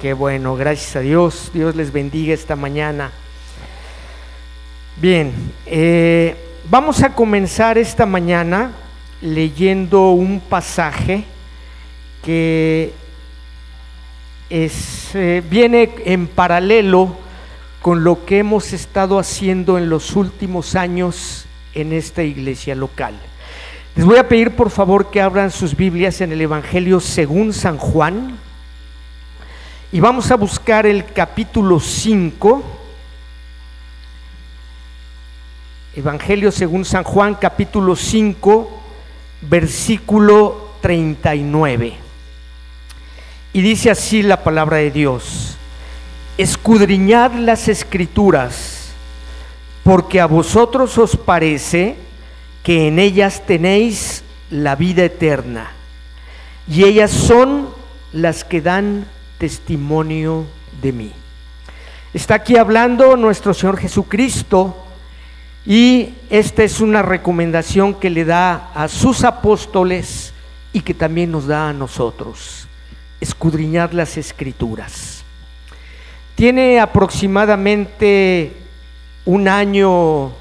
Qué bueno, gracias a Dios. Dios les bendiga esta mañana. Bien, eh, vamos a comenzar esta mañana leyendo un pasaje que es, eh, viene en paralelo con lo que hemos estado haciendo en los últimos años en esta iglesia local. Les voy a pedir por favor que abran sus Biblias en el Evangelio según San Juan, y vamos a buscar el capítulo 5, Evangelio según San Juan, capítulo 5, versículo 39. Y dice así la palabra de Dios, escudriñad las escrituras, porque a vosotros os parece que en ellas tenéis la vida eterna, y ellas son las que dan testimonio de mí. Está aquí hablando nuestro Señor Jesucristo y esta es una recomendación que le da a sus apóstoles y que también nos da a nosotros, escudriñar las escrituras. Tiene aproximadamente un año,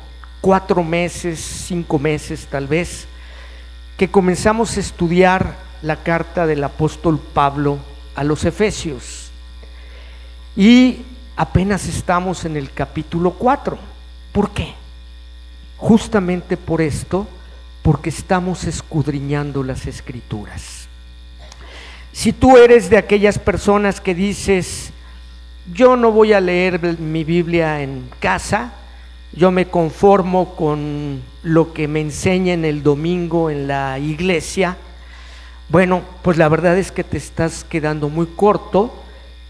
cuatro meses, cinco meses tal vez, que comenzamos a estudiar la carta del apóstol Pablo a los Efesios. Y apenas estamos en el capítulo 4. ¿Por qué? Justamente por esto, porque estamos escudriñando las escrituras. Si tú eres de aquellas personas que dices, yo no voy a leer mi Biblia en casa, yo me conformo con lo que me enseñan el domingo en la iglesia, bueno, pues la verdad es que te estás quedando muy corto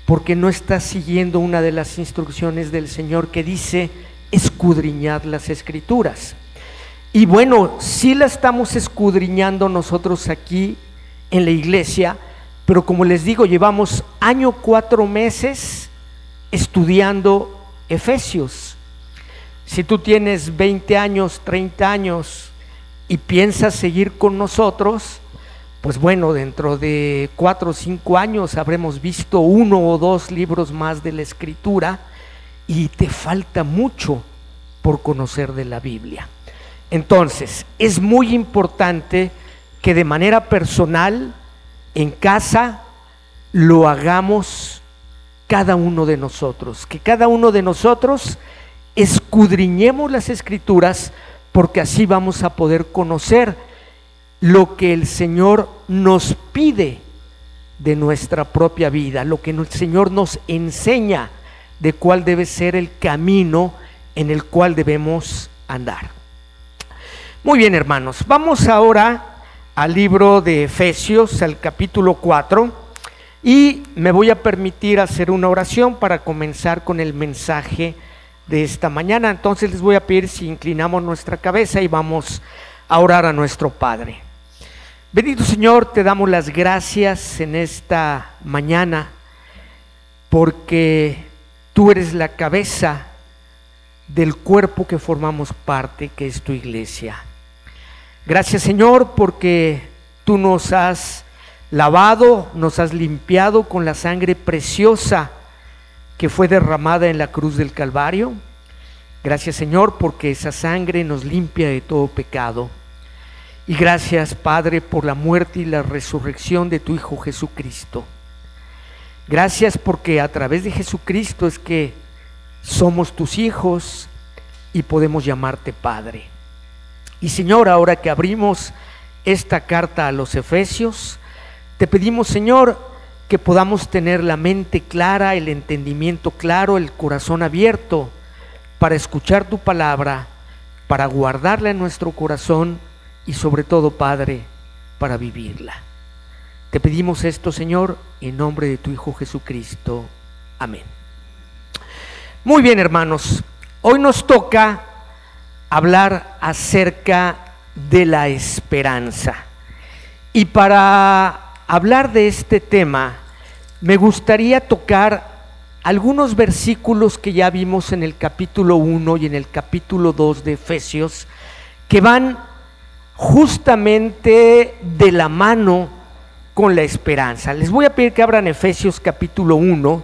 porque no estás siguiendo una de las instrucciones del Señor que dice escudriñar las escrituras. Y bueno, sí la estamos escudriñando nosotros aquí en la iglesia, pero como les digo, llevamos año cuatro meses estudiando Efesios. Si tú tienes 20 años, 30 años y piensas seguir con nosotros, pues bueno, dentro de cuatro o cinco años habremos visto uno o dos libros más de la escritura y te falta mucho por conocer de la Biblia. Entonces, es muy importante que de manera personal, en casa, lo hagamos cada uno de nosotros, que cada uno de nosotros escudriñemos las escrituras porque así vamos a poder conocer lo que el Señor nos pide de nuestra propia vida, lo que el Señor nos enseña de cuál debe ser el camino en el cual debemos andar. Muy bien, hermanos, vamos ahora al libro de Efesios, al capítulo 4, y me voy a permitir hacer una oración para comenzar con el mensaje de esta mañana. Entonces les voy a pedir si inclinamos nuestra cabeza y vamos a orar a nuestro Padre. Bendito Señor, te damos las gracias en esta mañana porque tú eres la cabeza del cuerpo que formamos parte, que es tu iglesia. Gracias Señor porque tú nos has lavado, nos has limpiado con la sangre preciosa que fue derramada en la cruz del Calvario. Gracias Señor porque esa sangre nos limpia de todo pecado. Y gracias, Padre, por la muerte y la resurrección de tu Hijo Jesucristo. Gracias porque a través de Jesucristo es que somos tus hijos y podemos llamarte Padre. Y Señor, ahora que abrimos esta carta a los Efesios, te pedimos, Señor, que podamos tener la mente clara, el entendimiento claro, el corazón abierto para escuchar tu palabra, para guardarla en nuestro corazón y sobre todo, Padre, para vivirla. Te pedimos esto, Señor, en nombre de tu Hijo Jesucristo. Amén. Muy bien, hermanos. Hoy nos toca hablar acerca de la esperanza. Y para hablar de este tema, me gustaría tocar algunos versículos que ya vimos en el capítulo 1 y en el capítulo 2 de Efesios, que van justamente de la mano con la esperanza. Les voy a pedir que abran Efesios capítulo 1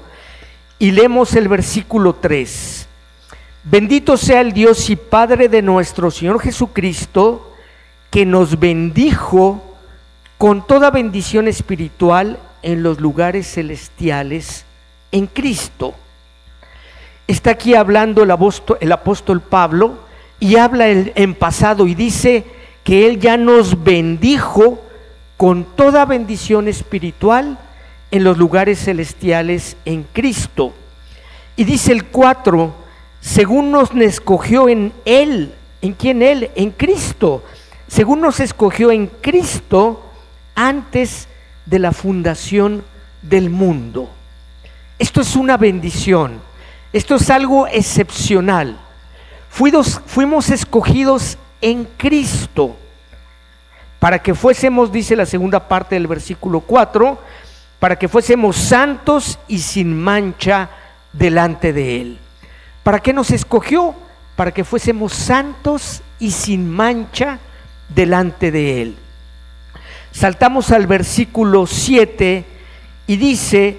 y leemos el versículo 3. Bendito sea el Dios y Padre de nuestro Señor Jesucristo, que nos bendijo con toda bendición espiritual en los lugares celestiales en Cristo. Está aquí hablando el apóstol, el apóstol Pablo y habla en pasado y dice que Él ya nos bendijo con toda bendición espiritual en los lugares celestiales en Cristo. Y dice el 4, según nos escogió en Él, ¿en quién Él? En Cristo. Según nos escogió en Cristo antes de la fundación del mundo. Esto es una bendición, esto es algo excepcional. Fuimos, fuimos escogidos en Cristo para que fuésemos, dice la segunda parte del versículo 4, para que fuésemos santos y sin mancha delante de Él. ¿Para qué nos escogió? Para que fuésemos santos y sin mancha delante de Él. Saltamos al versículo 7 y dice,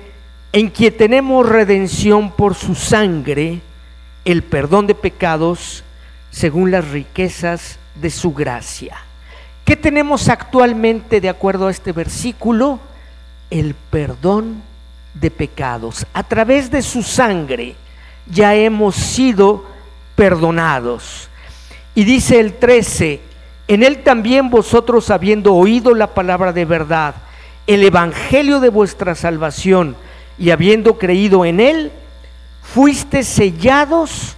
en quien tenemos redención por su sangre, el perdón de pecados, según las riquezas de su gracia. ¿Qué tenemos actualmente de acuerdo a este versículo? El perdón de pecados. A través de su sangre ya hemos sido perdonados. Y dice el 13, en él también vosotros habiendo oído la palabra de verdad, el evangelio de vuestra salvación, y habiendo creído en él, fuiste sellados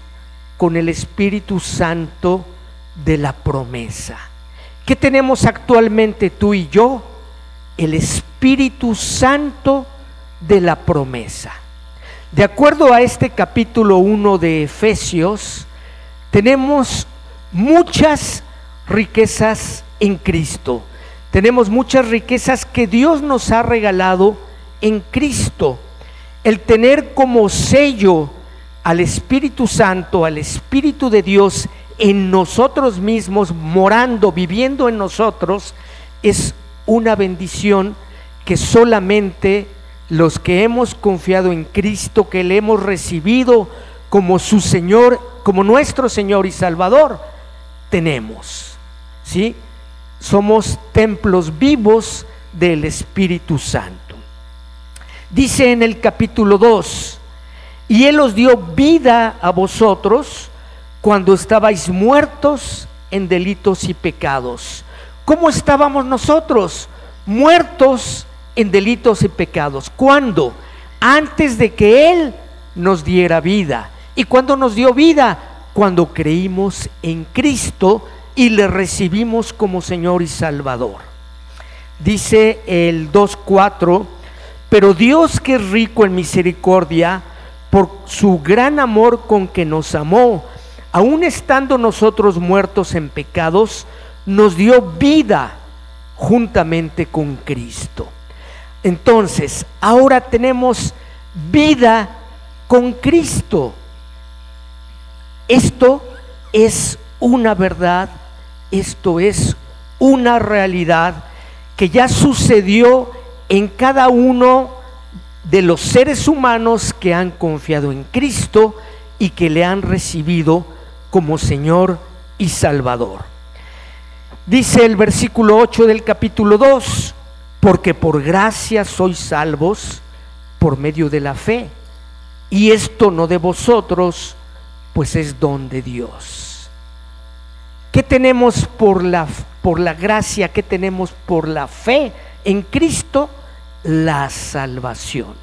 con el Espíritu Santo de la promesa. ¿Qué tenemos actualmente tú y yo? El Espíritu Santo de la promesa. De acuerdo a este capítulo 1 de Efesios, tenemos muchas riquezas en Cristo. Tenemos muchas riquezas que Dios nos ha regalado en Cristo. El tener como sello al Espíritu Santo, al Espíritu de Dios en nosotros mismos, morando, viviendo en nosotros, es una bendición que solamente los que hemos confiado en Cristo, que le hemos recibido como su Señor, como nuestro Señor y Salvador, tenemos. ¿Sí? Somos templos vivos del Espíritu Santo. Dice en el capítulo 2, y Él os dio vida a vosotros cuando estabais muertos en delitos y pecados. ¿Cómo estábamos nosotros? Muertos en delitos y pecados. ¿Cuándo? Antes de que Él nos diera vida. ¿Y cuando nos dio vida? Cuando creímos en Cristo y le recibimos como Señor y Salvador. Dice el 2.4, pero Dios que es rico en misericordia, por su gran amor con que nos amó, aun estando nosotros muertos en pecados, nos dio vida juntamente con Cristo. Entonces, ahora tenemos vida con Cristo. Esto es una verdad, esto es una realidad que ya sucedió en cada uno de los seres humanos que han confiado en Cristo y que le han recibido como Señor y Salvador. Dice el versículo 8 del capítulo 2, porque por gracia sois salvos por medio de la fe, y esto no de vosotros, pues es don de Dios. ¿Qué tenemos por la, por la gracia? ¿Qué tenemos por la fe en Cristo? La salvación.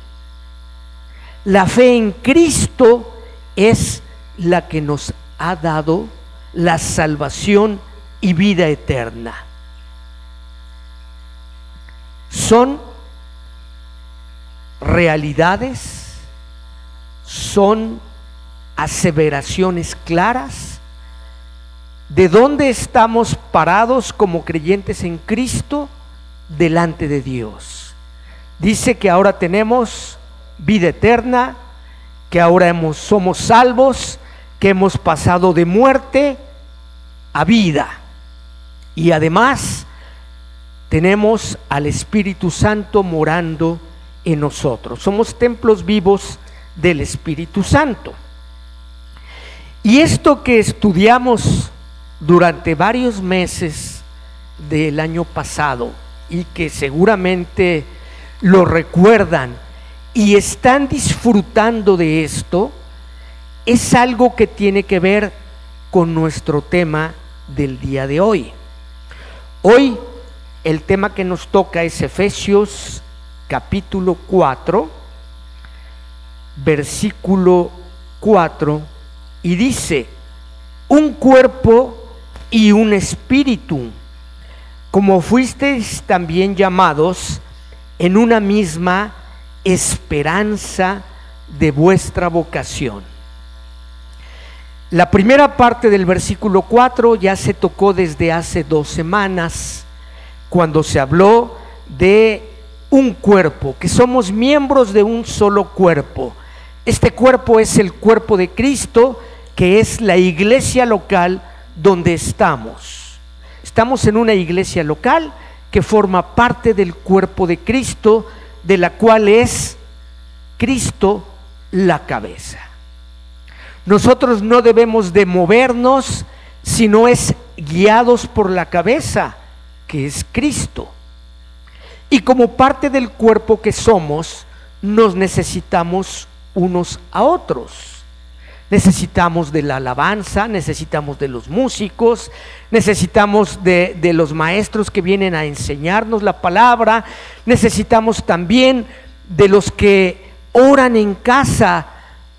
La fe en Cristo es la que nos ha dado la salvación y vida eterna. Son realidades, son aseveraciones claras de dónde estamos parados como creyentes en Cristo delante de Dios. Dice que ahora tenemos vida eterna, que ahora hemos, somos salvos que hemos pasado de muerte a vida. Y además tenemos al Espíritu Santo morando en nosotros. Somos templos vivos del Espíritu Santo. Y esto que estudiamos durante varios meses del año pasado y que seguramente lo recuerdan y están disfrutando de esto, es algo que tiene que ver con nuestro tema del día de hoy. Hoy el tema que nos toca es Efesios capítulo 4, versículo 4, y dice, un cuerpo y un espíritu, como fuisteis también llamados en una misma esperanza de vuestra vocación. La primera parte del versículo 4 ya se tocó desde hace dos semanas, cuando se habló de un cuerpo, que somos miembros de un solo cuerpo. Este cuerpo es el cuerpo de Cristo, que es la iglesia local donde estamos. Estamos en una iglesia local que forma parte del cuerpo de Cristo, de la cual es Cristo la cabeza. Nosotros no debemos de movernos si no es guiados por la cabeza, que es Cristo. Y como parte del cuerpo que somos, nos necesitamos unos a otros. Necesitamos de la alabanza, necesitamos de los músicos, necesitamos de, los maestros que vienen a enseñarnos la palabra, necesitamos también de los que oran en casa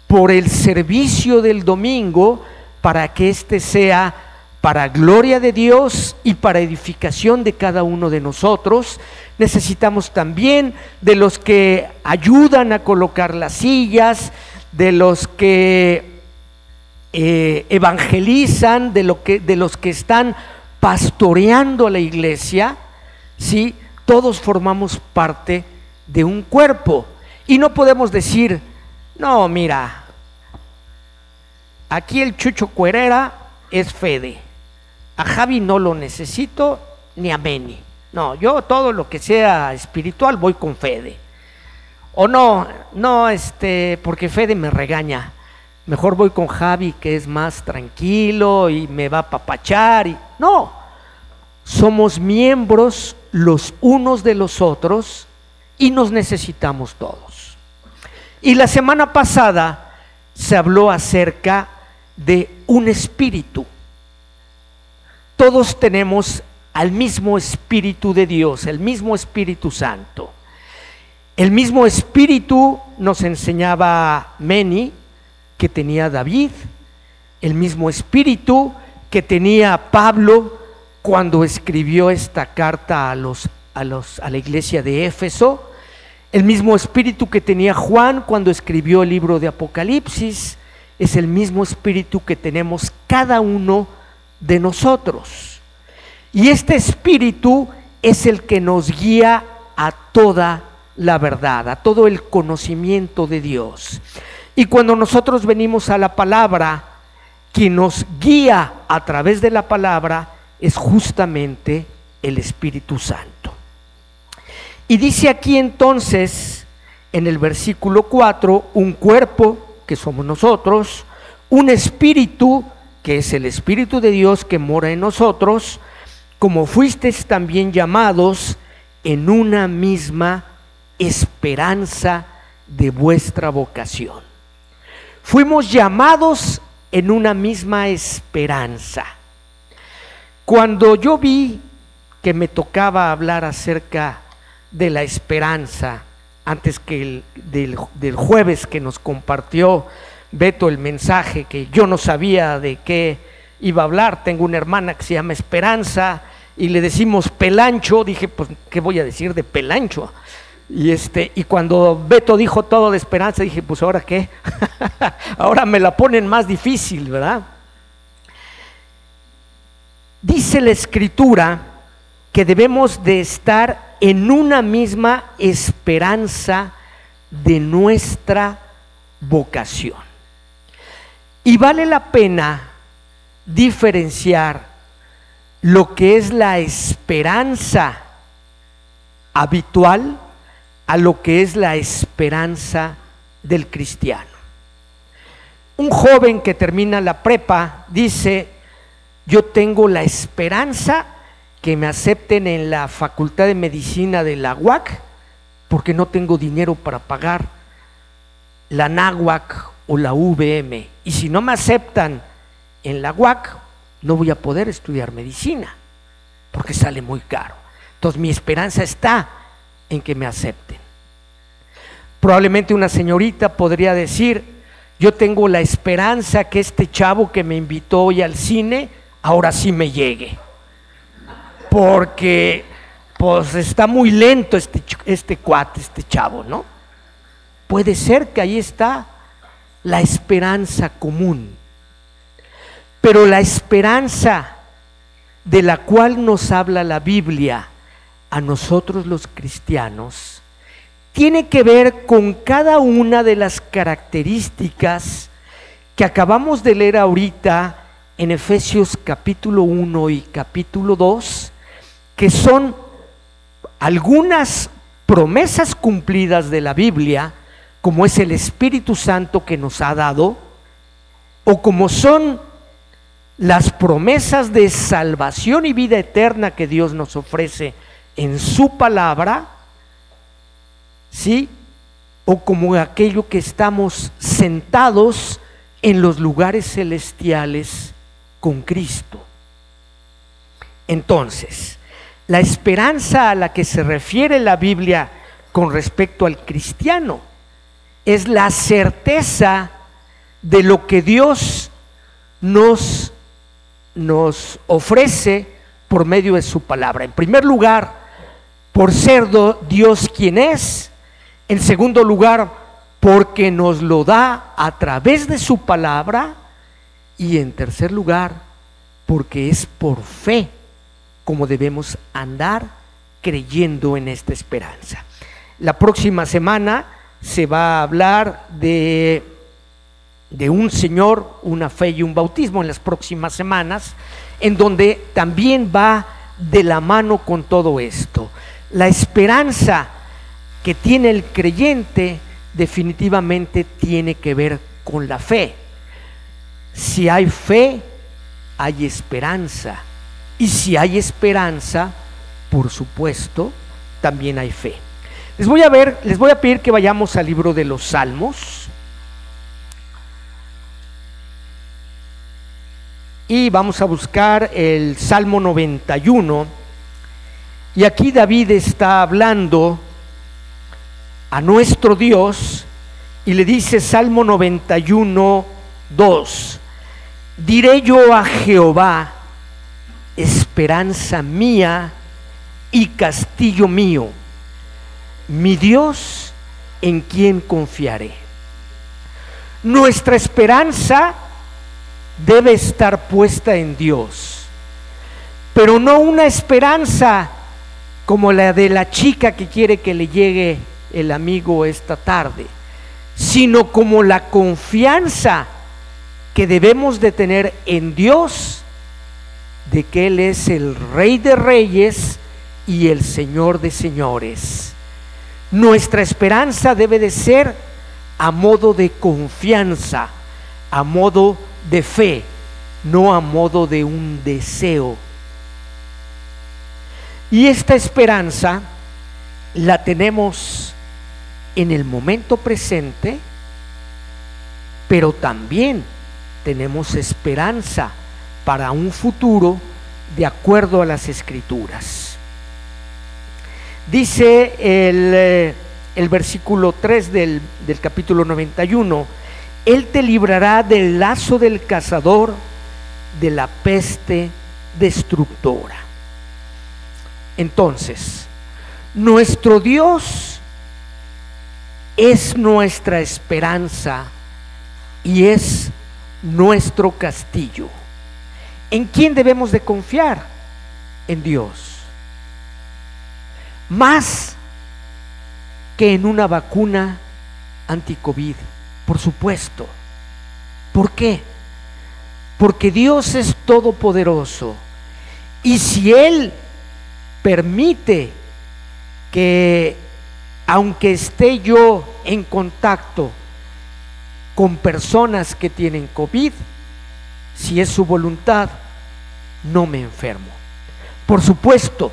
por el servicio del domingo para que éste sea para gloria de Dios y para edificación de cada uno de nosotros. Necesitamos también de los que ayudan a colocar las sillas, de los que eh, evangelizan, de, lo que, de los que están pastoreando la iglesia. ¿sí? Todos formamos parte de un cuerpo. Y no podemos decir, no, mira, aquí el Chucho Cuerera es Fede. A Javi no lo necesito, ni a Meni. No, yo todo lo que sea espiritual voy con Fede. O no, no, este, porque Fede me regaña. Mejor voy con Javi, que es más tranquilo y me va a papachar. Y... No, somos miembros los unos de los otros y nos necesitamos todos. Y la semana pasada se habló acerca de un espíritu. Todos tenemos al mismo Espíritu de Dios, el mismo Espíritu Santo. El mismo Espíritu nos enseñaba Meni que tenía David, el mismo Espíritu que tenía Pablo cuando escribió esta carta a, los, a, los, a la iglesia de Éfeso, el mismo Espíritu que tenía Juan cuando escribió el libro de Apocalipsis, es el mismo Espíritu que tenemos cada uno de nosotros. Y este espíritu es el que nos guía a toda la verdad, a todo el conocimiento de Dios. Y cuando nosotros venimos a la palabra, quien nos guía a través de la palabra es justamente el Espíritu Santo. Y dice aquí entonces, en el versículo 4, un cuerpo, que somos nosotros, un espíritu, que es el Espíritu de Dios que mora en nosotros, como fuisteis también llamados en una misma esperanza de vuestra vocación. Fuimos llamados en una misma esperanza. Cuando yo vi que me tocaba hablar acerca de la esperanza, antes que el, del, del jueves que nos compartió Beto el mensaje que yo no sabía de qué iba a hablar. Tengo una hermana que se llama Esperanza y le decimos Pelancho. Dije, pues, ¿qué voy a decir de Pelancho? Y, este, y cuando Beto dijo todo de esperanza, dije, pues ahora qué? ahora me la ponen más difícil, ¿verdad? Dice la escritura que debemos de estar en una misma esperanza de nuestra vocación. Y vale la pena diferenciar lo que es la esperanza habitual a lo que es la esperanza del cristiano. Un joven que termina la prepa dice, yo tengo la esperanza que me acepten en la Facultad de Medicina de la UAC porque no tengo dinero para pagar la NAWAC o la VM. Y si no me aceptan en la UAC, no voy a poder estudiar medicina porque sale muy caro. Entonces mi esperanza está en que me acepten. Probablemente una señorita podría decir, yo tengo la esperanza que este chavo que me invitó hoy al cine, ahora sí me llegue porque pues está muy lento este, este cuate, este chavo, ¿no? Puede ser que ahí está la esperanza común, pero la esperanza de la cual nos habla la Biblia a nosotros los cristianos, tiene que ver con cada una de las características que acabamos de leer ahorita en Efesios capítulo 1 y capítulo 2, que son algunas promesas cumplidas de la Biblia, como es el Espíritu Santo que nos ha dado, o como son las promesas de salvación y vida eterna que Dios nos ofrece en su palabra, ¿sí? O como aquello que estamos sentados en los lugares celestiales con Cristo. Entonces, la esperanza a la que se refiere la Biblia con respecto al cristiano es la certeza de lo que Dios nos, nos ofrece por medio de su palabra. En primer lugar, por ser Dios quien es. En segundo lugar, porque nos lo da a través de su palabra. Y en tercer lugar, porque es por fe como debemos andar creyendo en esta esperanza. La próxima semana se va a hablar de, de un Señor, una fe y un bautismo en las próximas semanas, en donde también va de la mano con todo esto. La esperanza que tiene el creyente definitivamente tiene que ver con la fe. Si hay fe, hay esperanza. Y si hay esperanza, por supuesto, también hay fe. Les voy a ver, les voy a pedir que vayamos al libro de los Salmos. Y vamos a buscar el Salmo 91. Y aquí David está hablando a nuestro Dios y le dice Salmo 91, 2. Diré yo a Jehová, esperanza mía y castillo mío, mi Dios en quien confiaré. Nuestra esperanza debe estar puesta en Dios, pero no una esperanza como la de la chica que quiere que le llegue el amigo esta tarde, sino como la confianza que debemos de tener en Dios de que Él es el Rey de Reyes y el Señor de Señores. Nuestra esperanza debe de ser a modo de confianza, a modo de fe, no a modo de un deseo. Y esta esperanza la tenemos en el momento presente, pero también tenemos esperanza para un futuro de acuerdo a las escrituras. Dice el, eh, el versículo 3 del, del capítulo 91, Él te librará del lazo del cazador, de la peste destructora. Entonces, nuestro Dios es nuestra esperanza y es nuestro castillo. ¿En quién debemos de confiar? En Dios. Más que en una vacuna anti-COVID, por supuesto. ¿Por qué? Porque Dios es todopoderoso. Y si Él permite que aunque esté yo en contacto con personas que tienen COVID, si es su voluntad, no me enfermo. Por supuesto,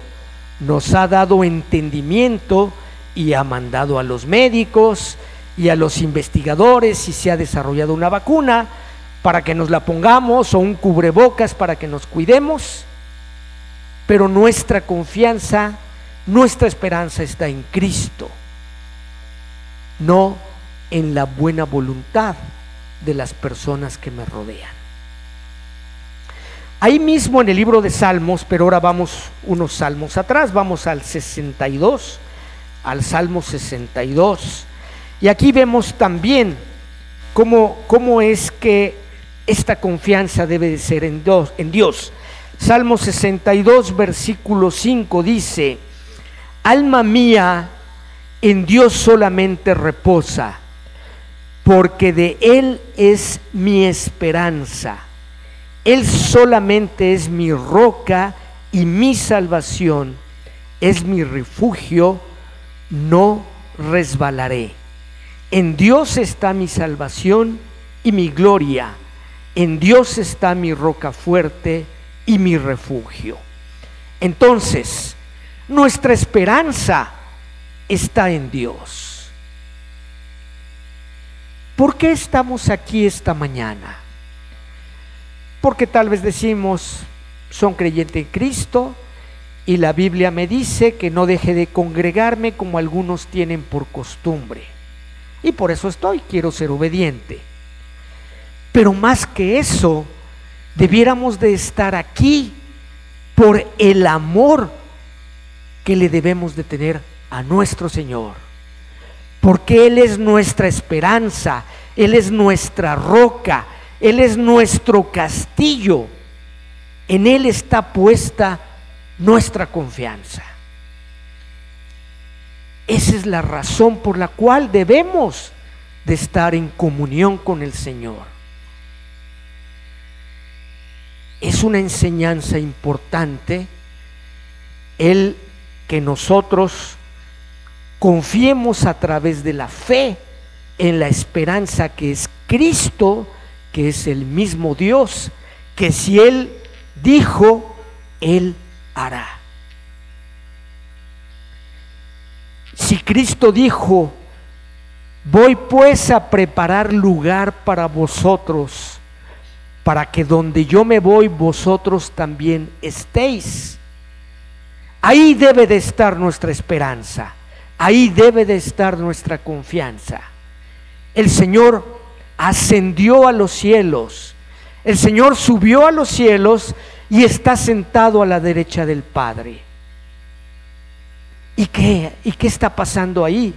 nos ha dado entendimiento y ha mandado a los médicos y a los investigadores si se ha desarrollado una vacuna para que nos la pongamos o un cubrebocas para que nos cuidemos, pero nuestra confianza, nuestra esperanza está en Cristo, no en la buena voluntad de las personas que me rodean. Ahí mismo en el libro de Salmos, pero ahora vamos unos salmos atrás, vamos al 62, al Salmo 62. Y aquí vemos también cómo, cómo es que esta confianza debe de ser en Dios, en Dios. Salmo 62, versículo 5 dice, Alma mía, en Dios solamente reposa, porque de Él es mi esperanza él solamente es mi roca y mi salvación, es mi refugio, no resbalaré. En Dios está mi salvación y mi gloria. En Dios está mi roca fuerte y mi refugio. Entonces, nuestra esperanza está en Dios. ¿Por qué estamos aquí esta mañana? porque tal vez decimos, son creyentes en Cristo y la Biblia me dice que no deje de congregarme como algunos tienen por costumbre. Y por eso estoy, quiero ser obediente. Pero más que eso, debiéramos de estar aquí por el amor que le debemos de tener a nuestro Señor. Porque Él es nuestra esperanza, Él es nuestra roca, él es nuestro castillo. En Él está puesta nuestra confianza. Esa es la razón por la cual debemos de estar en comunión con el Señor. Es una enseñanza importante el que nosotros confiemos a través de la fe en la esperanza que es Cristo que es el mismo Dios, que si Él dijo, Él hará. Si Cristo dijo, voy pues a preparar lugar para vosotros, para que donde yo me voy vosotros también estéis. Ahí debe de estar nuestra esperanza, ahí debe de estar nuestra confianza. El Señor ascendió a los cielos. El Señor subió a los cielos y está sentado a la derecha del Padre. ¿Y qué? ¿Y qué está pasando ahí?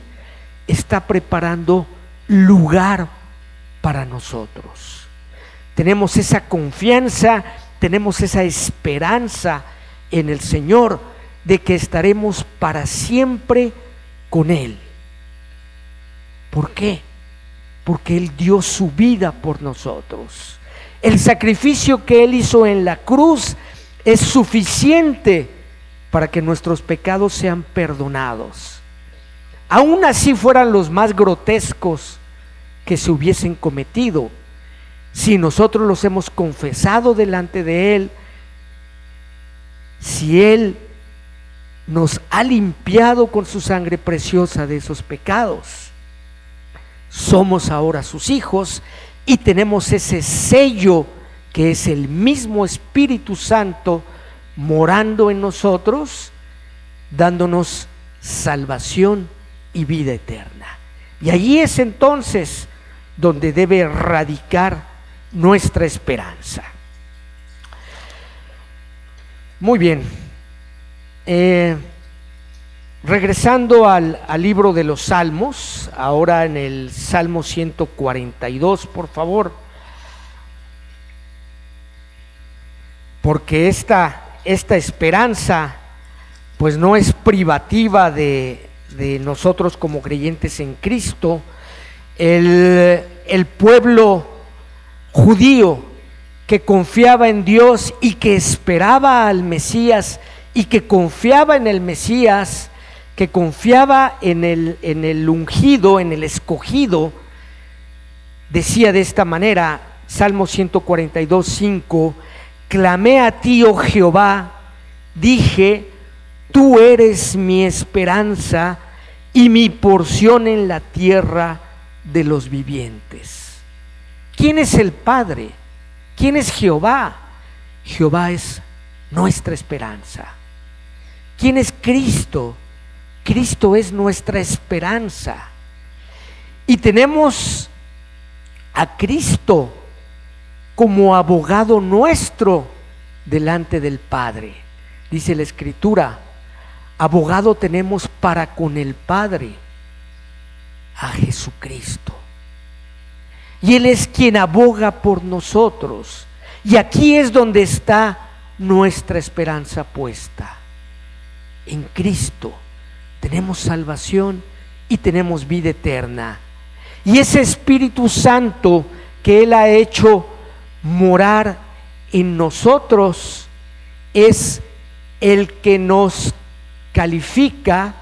Está preparando lugar para nosotros. Tenemos esa confianza, tenemos esa esperanza en el Señor de que estaremos para siempre con Él. ¿Por qué? porque Él dio su vida por nosotros. El sacrificio que Él hizo en la cruz es suficiente para que nuestros pecados sean perdonados. Aún así fueran los más grotescos que se hubiesen cometido, si nosotros los hemos confesado delante de Él, si Él nos ha limpiado con su sangre preciosa de esos pecados somos ahora sus hijos y tenemos ese sello que es el mismo Espíritu Santo morando en nosotros, dándonos salvación y vida eterna. Y allí es entonces donde debe radicar nuestra esperanza. Muy bien. Eh, Regresando al, libro de los Salmos, ahora en el Salmo 142, por favor, porque esta, esta esperanza pues no es privativa de, de nosotros como creyentes en Cristo. El, el pueblo judío que confiaba en Dios y que esperaba al Mesías y que confiaba en el Mesías, que confiaba en el, en el ungido, en el escogido, decía de esta manera, Salmo 142, 5, clamé a ti, oh Jehová, dije, tú eres mi esperanza y mi porción en la tierra de los vivientes. ¿Quién es el Padre? ¿Quién es Jehová? Jehová es nuestra esperanza. ¿Quién es Cristo? Cristo es nuestra esperanza. Y tenemos a Cristo como abogado nuestro delante del Padre. Dice la Escritura, abogado tenemos para con el Padre, a Jesucristo. Y Él es quien aboga por nosotros. Y aquí es donde está nuestra esperanza puesta. En Cristo tenemos salvación y tenemos vida eterna. Y ese Espíritu Santo que Él ha hecho morar en nosotros es el que nos califica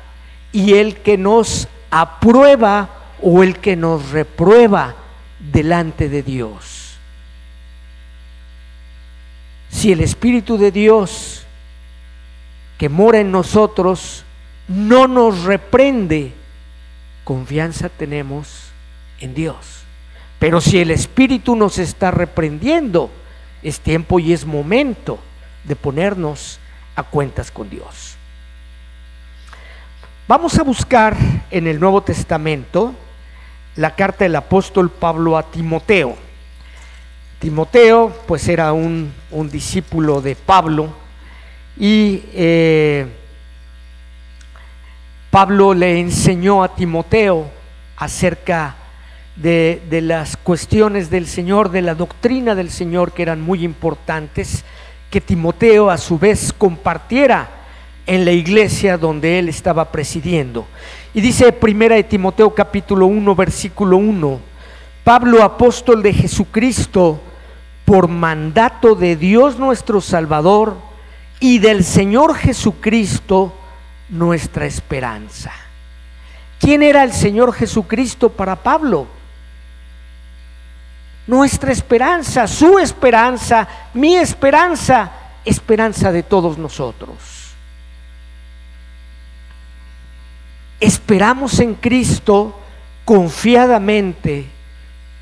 y el que nos aprueba o el que nos reprueba delante de Dios. Si el Espíritu de Dios que mora en nosotros no nos reprende, confianza tenemos en Dios. Pero si el Espíritu nos está reprendiendo, es tiempo y es momento de ponernos a cuentas con Dios. Vamos a buscar en el Nuevo Testamento la carta del apóstol Pablo a Timoteo. Timoteo pues era un, discípulo de Pablo y eh, Pablo le enseñó a Timoteo acerca de, de, las cuestiones del Señor, de la doctrina del Señor que eran muy importantes, que Timoteo a su vez compartiera en la iglesia donde él estaba presidiendo. Y dice primera de Timoteo capítulo 1 versículo 1, Pablo apóstol de Jesucristo por mandato de Dios nuestro Salvador y del Señor Jesucristo nuestra esperanza. ¿Quién era el Señor Jesucristo para Pablo? Nuestra esperanza, su esperanza, mi esperanza, esperanza de todos nosotros. Esperamos en Cristo confiadamente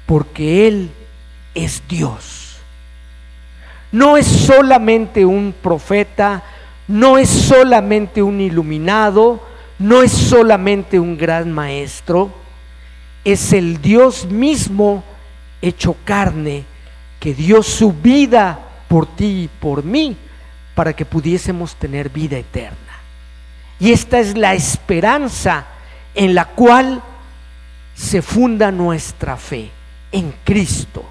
porque Él es Dios. No es solamente un profeta, no es solamente un iluminado, no es solamente un gran maestro, es el Dios mismo hecho carne que dio su vida por ti y por mí para que pudiésemos tener vida eterna. Y esta es la esperanza en la cual se funda nuestra fe, en Cristo.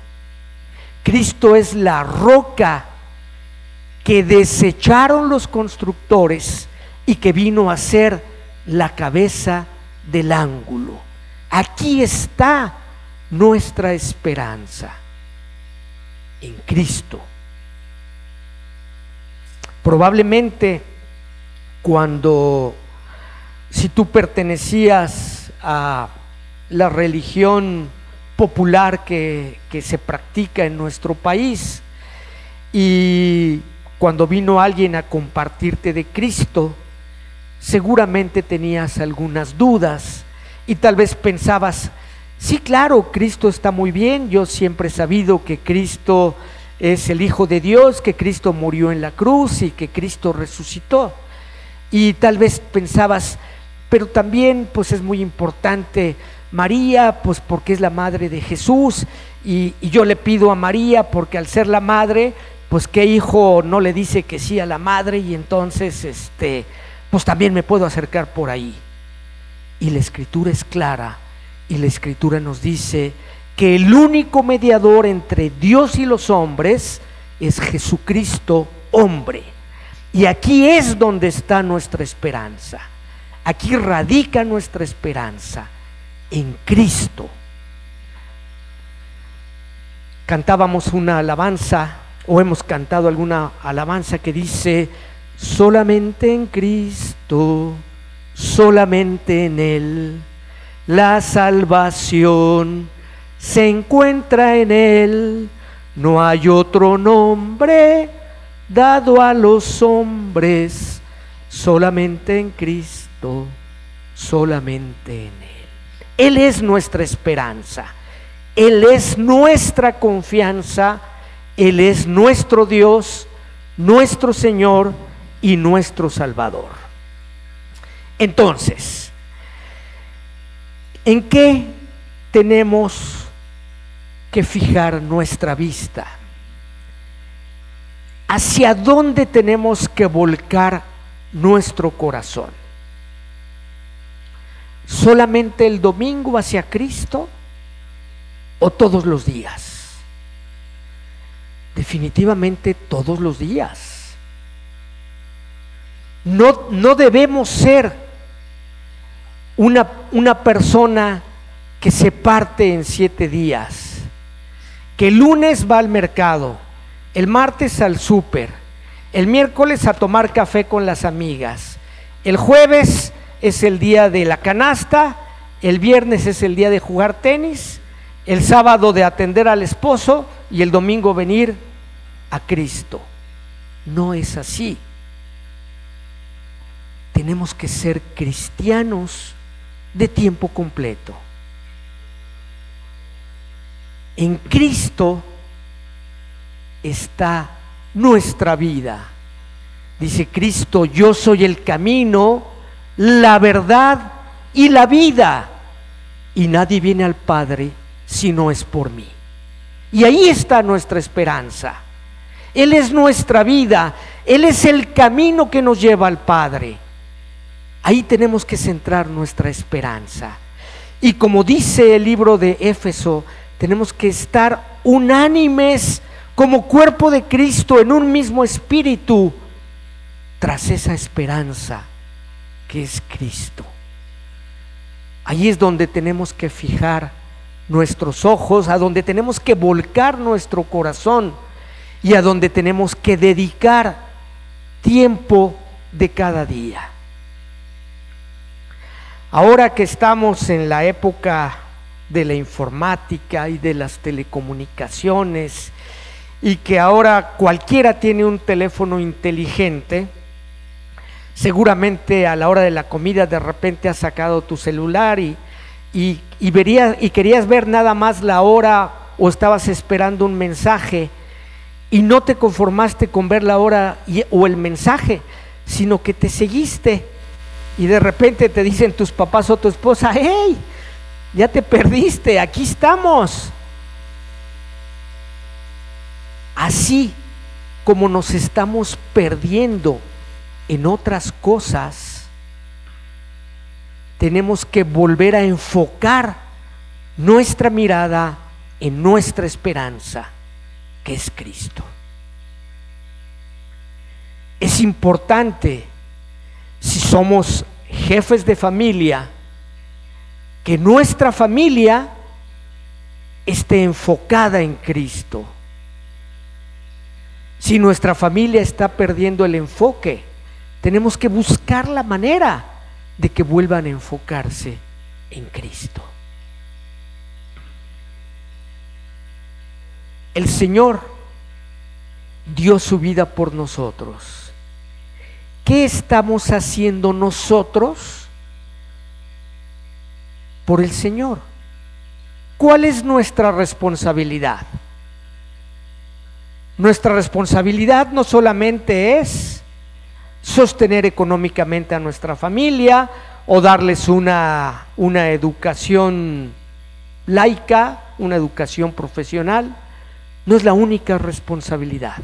Cristo es la roca que desecharon los constructores y que vino a ser la cabeza del ángulo. Aquí está nuestra esperanza en Cristo. Probablemente cuando, si tú pertenecías a la religión popular que, que se practica en nuestro país y cuando vino alguien a compartirte de Cristo, seguramente tenías algunas dudas y tal vez pensabas, sí, claro, Cristo está muy bien, yo siempre he sabido que Cristo es el Hijo de Dios, que Cristo murió en la cruz y que Cristo resucitó. Y tal vez pensabas, pero también pues es muy importante María, pues porque es la madre de Jesús, y, y yo le pido a María porque al ser la madre, pues qué hijo no le dice que sí a la madre y entonces este pues también me puedo acercar por ahí. Y la escritura es clara y la escritura nos dice que el único mediador entre Dios y los hombres es Jesucristo hombre. Y aquí es donde está nuestra esperanza. Aquí radica nuestra esperanza en Cristo. Cantábamos una alabanza o hemos cantado alguna alabanza que dice, solamente en Cristo, solamente en Él. La salvación se encuentra en Él. No hay otro nombre dado a los hombres, solamente en Cristo, solamente en Él. Él es nuestra esperanza, Él es nuestra confianza, Él es nuestro Dios, nuestro Señor y nuestro Salvador. Entonces, ¿en qué tenemos que fijar nuestra vista? ¿Hacia dónde tenemos que volcar nuestro corazón? ¿Solamente el domingo hacia Cristo o todos los días? Definitivamente todos los días. No, no debemos ser una, una persona que se parte en siete días, que el lunes va al mercado, el martes al súper, el miércoles a tomar café con las amigas, el jueves es el día de la canasta, el viernes es el día de jugar tenis, el sábado de atender al esposo y el domingo venir a Cristo. No es así. Tenemos que ser cristianos de tiempo completo. En Cristo está nuestra vida. Dice Cristo, yo soy el camino, la verdad y la vida. Y nadie viene al Padre si no es por mí. Y ahí está nuestra esperanza. Él es nuestra vida. Él es el camino que nos lleva al Padre. Ahí tenemos que centrar nuestra esperanza. Y como dice el libro de Éfeso, tenemos que estar unánimes como cuerpo de Cristo en un mismo espíritu tras esa esperanza que es Cristo. Ahí es donde tenemos que fijar nuestros ojos, a donde tenemos que volcar nuestro corazón y a donde tenemos que dedicar tiempo de cada día. Ahora que estamos en la época de la informática y de las telecomunicaciones y que ahora cualquiera tiene un teléfono inteligente, seguramente a la hora de la comida de repente has sacado tu celular y, y, y querías ver nada más la hora o estabas esperando un mensaje y no te conformaste con ver la hora o el mensaje, sino que te seguiste y de repente te dicen tus papás o tu esposa, hey, ya te perdiste, aquí estamos. Así como nos estamos perdiendo en otras cosas, tenemos que volver a enfocar nuestra mirada en nuestra esperanza, que es Cristo. Es importante, si somos jefes de familia, que nuestra familia esté enfocada en Cristo. Si nuestra familia está perdiendo el enfoque, tenemos que buscar la manera de que vuelvan a enfocarse en Cristo. El Señor dio su vida por nosotros. ¿Qué estamos haciendo nosotros por el Señor? ¿Cuál es nuestra responsabilidad? Nuestra responsabilidad no solamente es sostener económicamente a nuestra familia o darles una, una educación laica, una educación profesional. No es la única responsabilidad.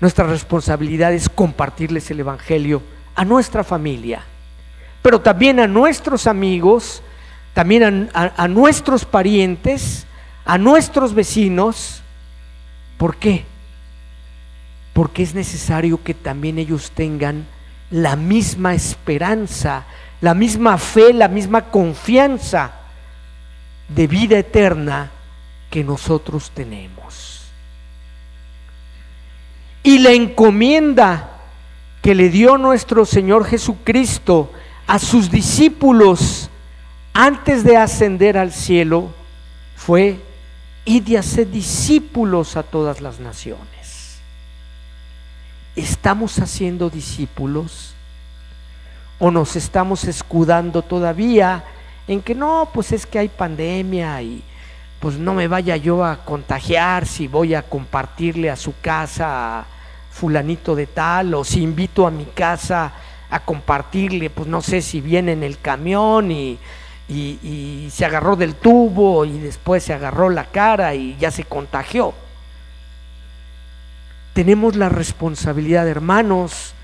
Nuestra responsabilidad es compartirles el Evangelio a nuestra familia, pero también a nuestros amigos, también a, a nuestros parientes, a nuestros vecinos. ¿Por qué? Porque es necesario que también ellos tengan la misma esperanza, la misma fe, la misma confianza de vida eterna que nosotros tenemos. Y la encomienda que le dio nuestro Señor Jesucristo a sus discípulos antes de ascender al cielo fue y de hacer discípulos a todas las naciones. ¿Estamos haciendo discípulos? ¿O nos estamos escudando todavía en que no, pues es que hay pandemia y pues no me vaya yo a contagiar si voy a compartirle a su casa a fulanito de tal o si invito a mi casa a compartirle, pues no sé si viene en el camión y y, se agarró del tubo y después se agarró la cara y ya se contagió. Tenemos la responsabilidad, hermanos,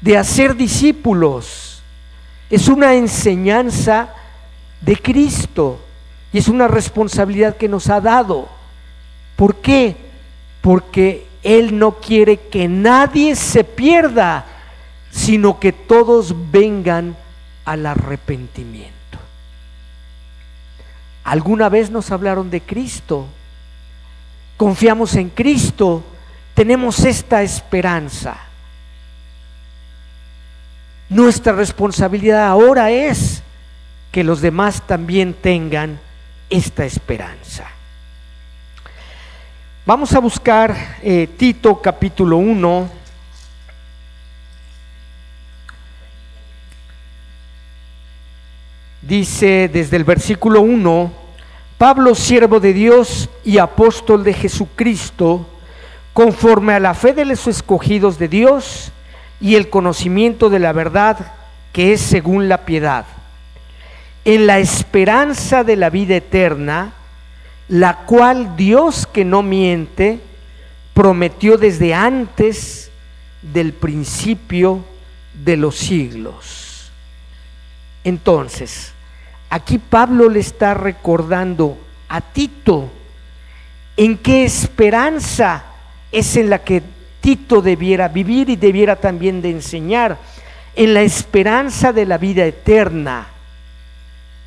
de hacer discípulos. Es una enseñanza de Cristo y es una responsabilidad que nos ha dado. ¿Por qué? Porque Él no quiere que nadie se pierda, sino que todos vengan al arrepentimiento. Alguna vez nos hablaron de Cristo. Confiamos en Cristo. Tenemos esta esperanza. Nuestra responsabilidad ahora es que los demás también tengan esta esperanza. Vamos a buscar eh, Tito capítulo 1, dice desde el versículo 1, Pablo, siervo de Dios y apóstol de Jesucristo, conforme a la fe de los escogidos de Dios y el conocimiento de la verdad que es según la piedad, en la esperanza de la vida eterna, la cual Dios que no miente, prometió desde antes del principio de los siglos. Entonces, Aquí Pablo le está recordando a Tito en qué esperanza es en la que Tito debiera vivir y debiera también de enseñar, en la esperanza de la vida eterna,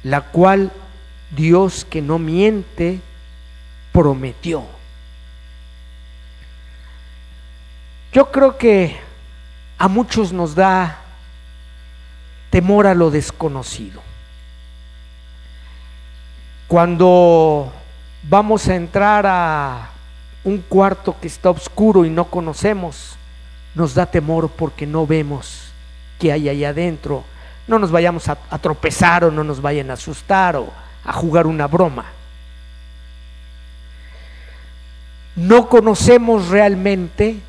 la cual Dios que no miente prometió. Yo creo que a muchos nos da temor a lo desconocido. Cuando vamos a entrar a un cuarto que está oscuro y no conocemos, nos da temor porque no vemos qué hay allá adentro. No nos vayamos a, a, tropezar o no nos vayan a asustar o a jugar una broma. No conocemos realmente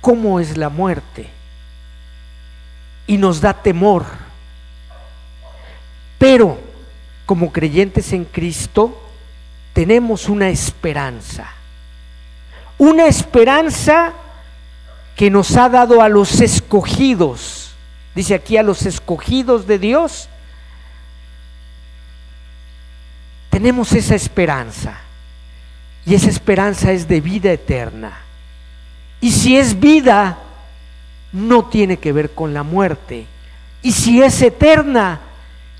cómo es la muerte y nos da temor. Pero como creyentes en Cristo, tenemos una esperanza. Una esperanza que nos ha dado a los escogidos. Dice aquí a los escogidos de Dios. Tenemos esa esperanza. Y esa esperanza es de vida eterna. Y si es vida, no tiene que ver con la muerte. Y si es eterna,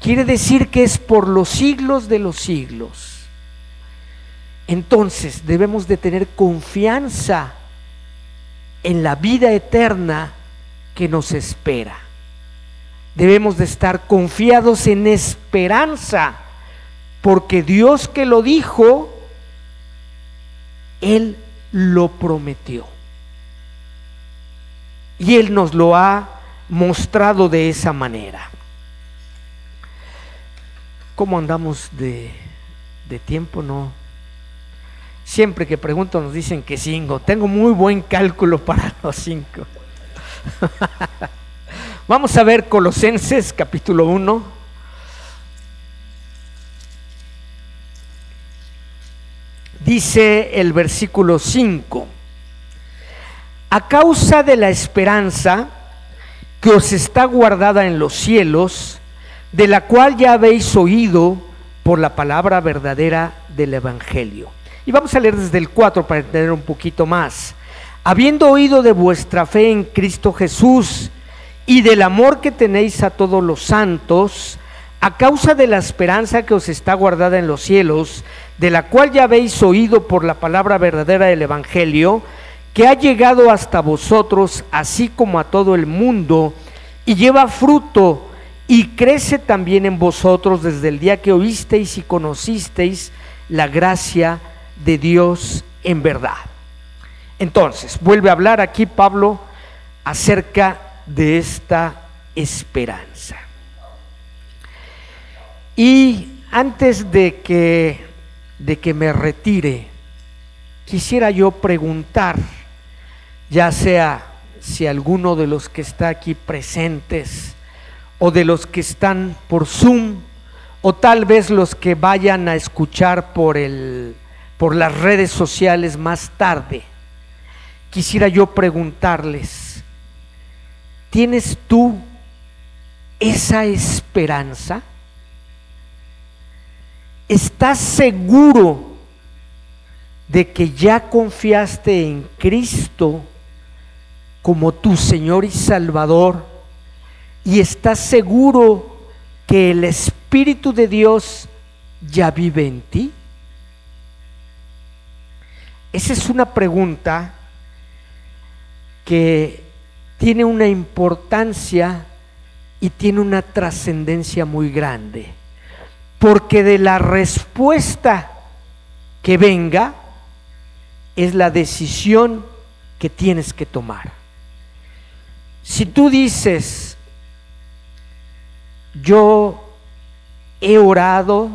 Quiere decir que es por los siglos de los siglos. Entonces debemos de tener confianza en la vida eterna que nos espera. Debemos de estar confiados en esperanza, porque Dios que lo dijo, Él lo prometió. Y Él nos lo ha mostrado de esa manera. ¿Cómo andamos de, tiempo? No. Siempre que pregunto nos dicen que cinco. Tengo muy buen cálculo para los cinco. Vamos a ver Colosenses capítulo 1. Dice el versículo 5. A causa de la esperanza que os está guardada en los cielos, de la cual ya habéis oído por la palabra verdadera del Evangelio. Y vamos a leer desde el 4 para entender un poquito más. Habiendo oído de vuestra fe en Cristo Jesús y del amor que tenéis a todos los santos, a causa de la esperanza que os está guardada en los cielos, de la cual ya habéis oído por la palabra verdadera del Evangelio, que ha llegado hasta vosotros, así como a todo el mundo, y lleva fruto y crece también en vosotros desde el día que oísteis y conocisteis la gracia de Dios en verdad. Entonces, vuelve a hablar aquí Pablo acerca de esta esperanza. Y antes de que, de que me retire, quisiera yo preguntar, ya sea si alguno de los que está aquí presentes o de los que están por Zoom o tal vez los que vayan a escuchar por el por las redes sociales más tarde. Quisiera yo preguntarles, ¿tienes tú esa esperanza? ¿Estás seguro de que ya confiaste en Cristo como tu Señor y Salvador y estás seguro que el Espíritu de Dios ya vive en ti? Esa es una pregunta que tiene una importancia y tiene una trascendencia muy grande, porque de la respuesta que venga es la decisión que tienes que tomar. Si tú dices, yo he orado,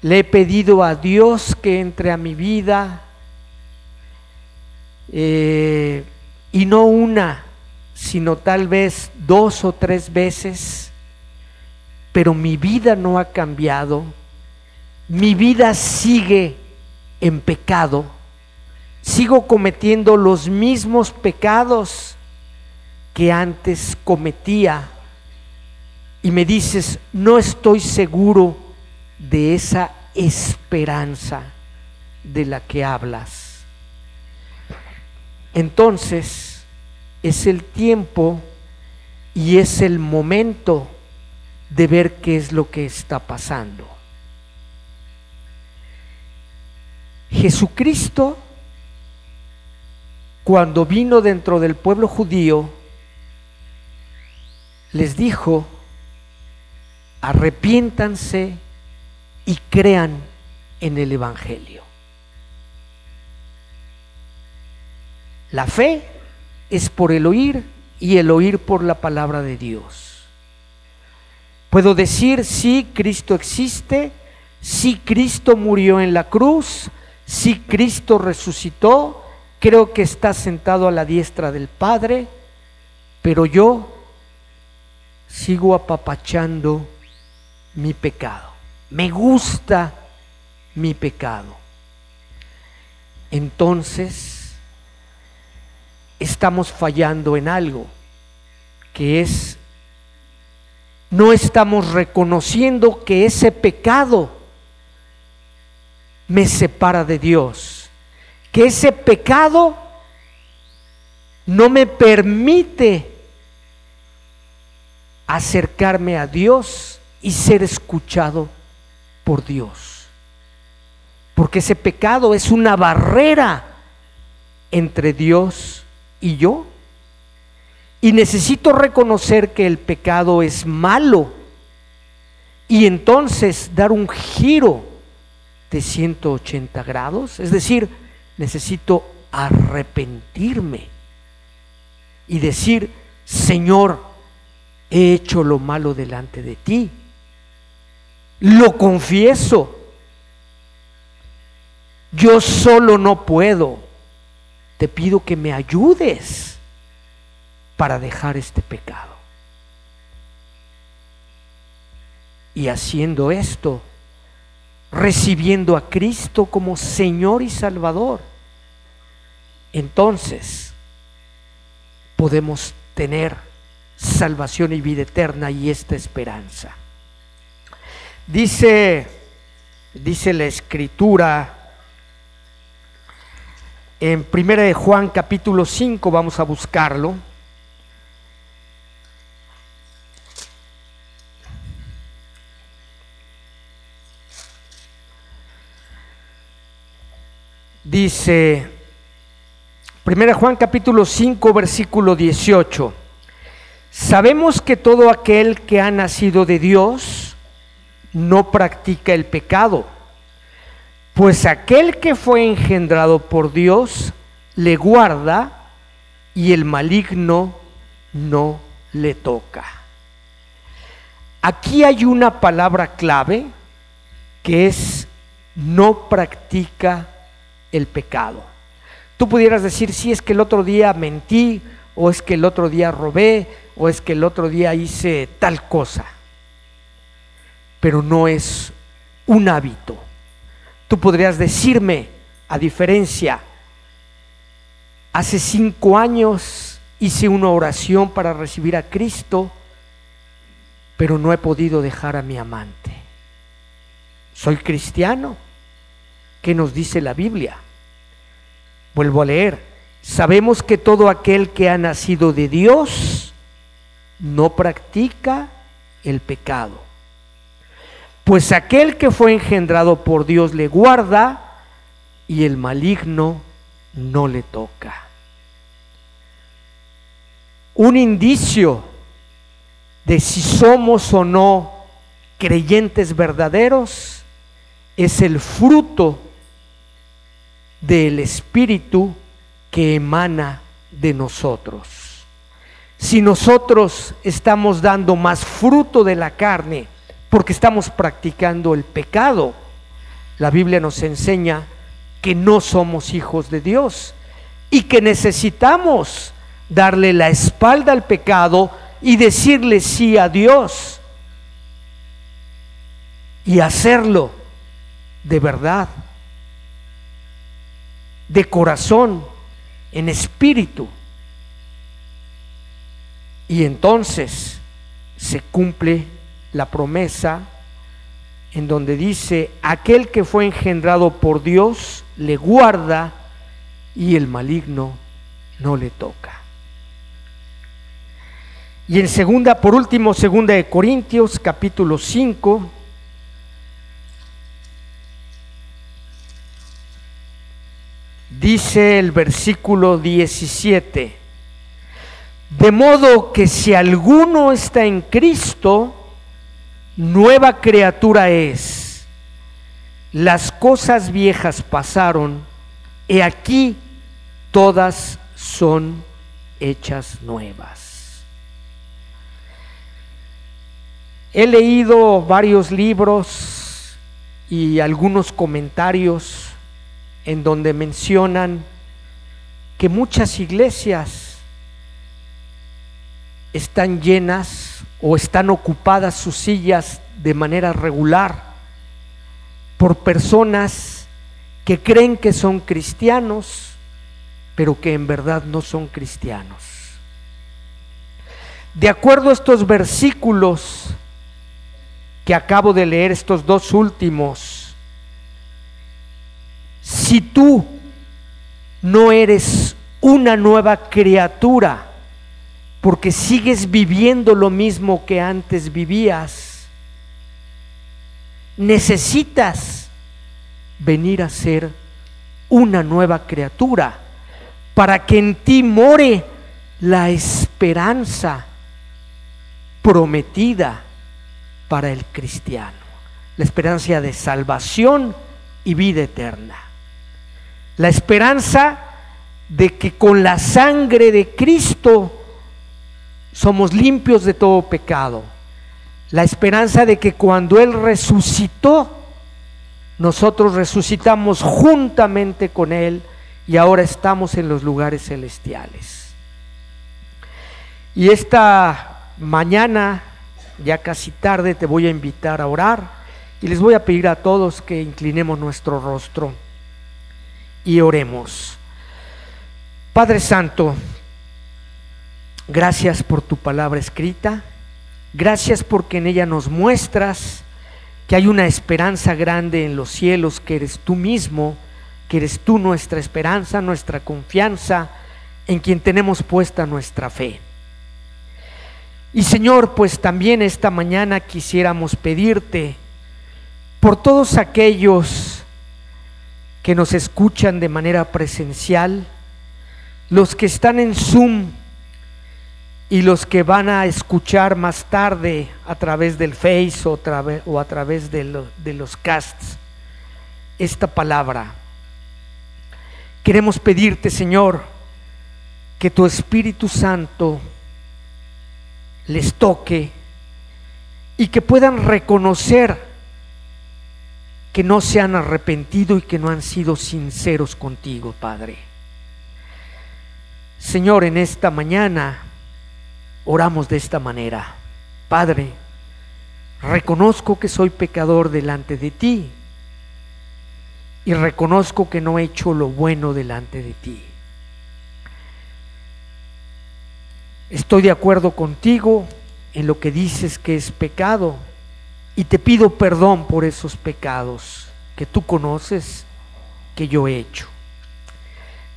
le he pedido a Dios que entre a mi vida, eh, y no una, sino tal vez dos o tres veces, pero mi vida no ha cambiado, mi vida sigue en pecado, sigo cometiendo los mismos pecados que antes cometía. Y me dices, no estoy seguro de esa esperanza de la que hablas. Entonces es el tiempo y es el momento de ver qué es lo que está pasando. Jesucristo, cuando vino dentro del pueblo judío, les dijo, arrepiéntanse y crean en el Evangelio. La fe es por el oír y el oír por la palabra de Dios. Puedo decir, sí, Cristo existe, sí, Cristo murió en la cruz, sí, Cristo resucitó, creo que está sentado a la diestra del Padre, pero yo sigo apapachando mi pecado. Me gusta mi pecado. Entonces, estamos fallando en algo, que es, no estamos reconociendo que ese pecado me separa de Dios, que ese pecado no me permite acercarme a Dios y ser escuchado por Dios. Porque ese pecado es una barrera entre Dios y yo. Y necesito reconocer que el pecado es malo y entonces dar un giro de 180 grados. Es decir, necesito arrepentirme y decir, Señor, he hecho lo malo delante de ti. Lo confieso. Yo solo no puedo. Te pido que me ayudes para dejar este pecado. Y haciendo esto, recibiendo a Cristo como Señor y Salvador, entonces podemos tener salvación y vida eterna y esta esperanza. Dice, dice la escritura en Primera de Juan capítulo 5, vamos a buscarlo. Dice Primera Juan capítulo 5 versículo 18. Sabemos que todo aquel que ha nacido de Dios no practica el pecado, pues aquel que fue engendrado por Dios le guarda y el maligno no le toca. Aquí hay una palabra clave que es no practica el pecado. Tú pudieras decir, si es que el otro día mentí, o es que el otro día robé, o es que el otro día hice tal cosa. Pero no es un hábito. Tú podrías decirme, a diferencia, hace cinco años hice una oración para recibir a Cristo, pero no he podido dejar a mi amante. Soy cristiano. ¿Qué nos dice la Biblia? Vuelvo a leer. Sabemos que todo aquel que ha nacido de Dios no practica el pecado. Pues aquel que fue engendrado por Dios le guarda y el maligno no le toca. Un indicio de si somos o no creyentes verdaderos es el fruto del Espíritu que emana de nosotros. Si nosotros estamos dando más fruto de la carne porque estamos practicando el pecado, la Biblia nos enseña que no somos hijos de Dios y que necesitamos darle la espalda al pecado y decirle sí a Dios y hacerlo de verdad de corazón, en espíritu. Y entonces se cumple la promesa en donde dice, aquel que fue engendrado por Dios le guarda y el maligno no le toca. Y en segunda, por último, segunda de Corintios capítulo 5, dice el versículo 17, de modo que si alguno está en Cristo, nueva criatura es. Las cosas viejas pasaron, y aquí todas son hechas nuevas. He leído varios libros y algunos comentarios en donde mencionan que muchas iglesias están llenas o están ocupadas sus sillas de manera regular por personas que creen que son cristianos, pero que en verdad no son cristianos. De acuerdo a estos versículos que acabo de leer, estos dos últimos, si tú no eres una nueva criatura, porque sigues viviendo lo mismo que antes vivías, necesitas venir a ser una nueva criatura para que en ti more la esperanza prometida para el cristiano, la esperanza de salvación y vida eterna. La esperanza de que con la sangre de Cristo somos limpios de todo pecado, la esperanza de que cuando Él resucitó, nosotros resucitamos juntamente con Él y ahora estamos en los lugares celestiales. Y esta mañana, ya casi tarde, te voy a invitar a orar y les voy a pedir a todos que inclinemos nuestro rostro y oremos. Padre Santo, gracias por tu palabra escrita, gracias porque en ella nos muestras que hay una esperanza grande en los cielos, que eres tú mismo, que eres tú nuestra esperanza, nuestra confianza, en quien tenemos puesta nuestra fe. Y Señor, pues también esta mañana quisiéramos pedirte por todos aquellos que nos escuchan de manera presencial, los que están en Zoom y los que van a escuchar más tarde a través del Face o, a través de, de los casts esta palabra. Queremos pedirte, Señor, que tu Espíritu Santo les toque y que puedan reconocer que no se han arrepentido y que no han sido sinceros contigo, Padre. Señor, en esta mañana oramos de esta manera. Padre, reconozco que soy pecador delante de ti y reconozco que no he hecho lo bueno delante de ti. Estoy de acuerdo contigo en lo que dices que es pecado y te pido perdón por esos pecados que tú conoces que yo he hecho.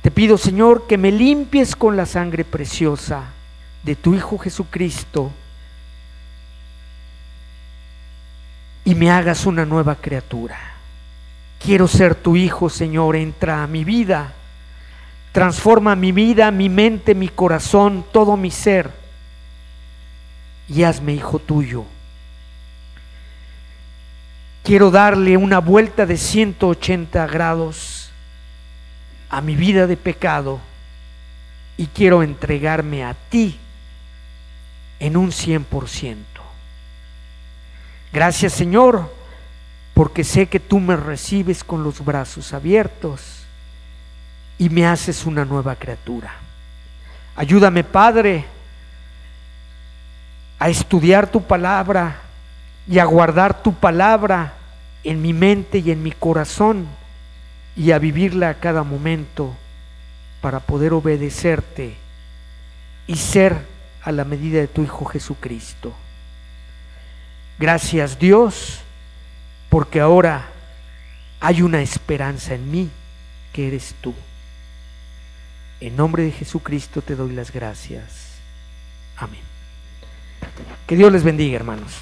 Te pido, Señor, que me limpies con la sangre preciosa de tu Hijo Jesucristo y me hagas una nueva criatura. Quiero ser tu Hijo, Señor, entra a mi vida, transforma mi vida, mi mente, mi corazón, todo mi ser y hazme hijo tuyo. Quiero darle una vuelta de 180 grados a mi vida de pecado y quiero entregarme a ti en un 100%. Gracias Señor, porque sé que tú me recibes con los brazos abiertos y me haces una nueva criatura. Ayúdame Padre a estudiar tu palabra y a guardar tu palabra en mi mente y en mi corazón y a vivirla a cada momento para poder obedecerte y ser a la medida de tu Hijo Jesucristo. Gracias Dios, porque ahora hay una esperanza en mí, que eres tú. En nombre de Jesucristo te doy las gracias. Amén. Que Dios les bendiga, hermanos.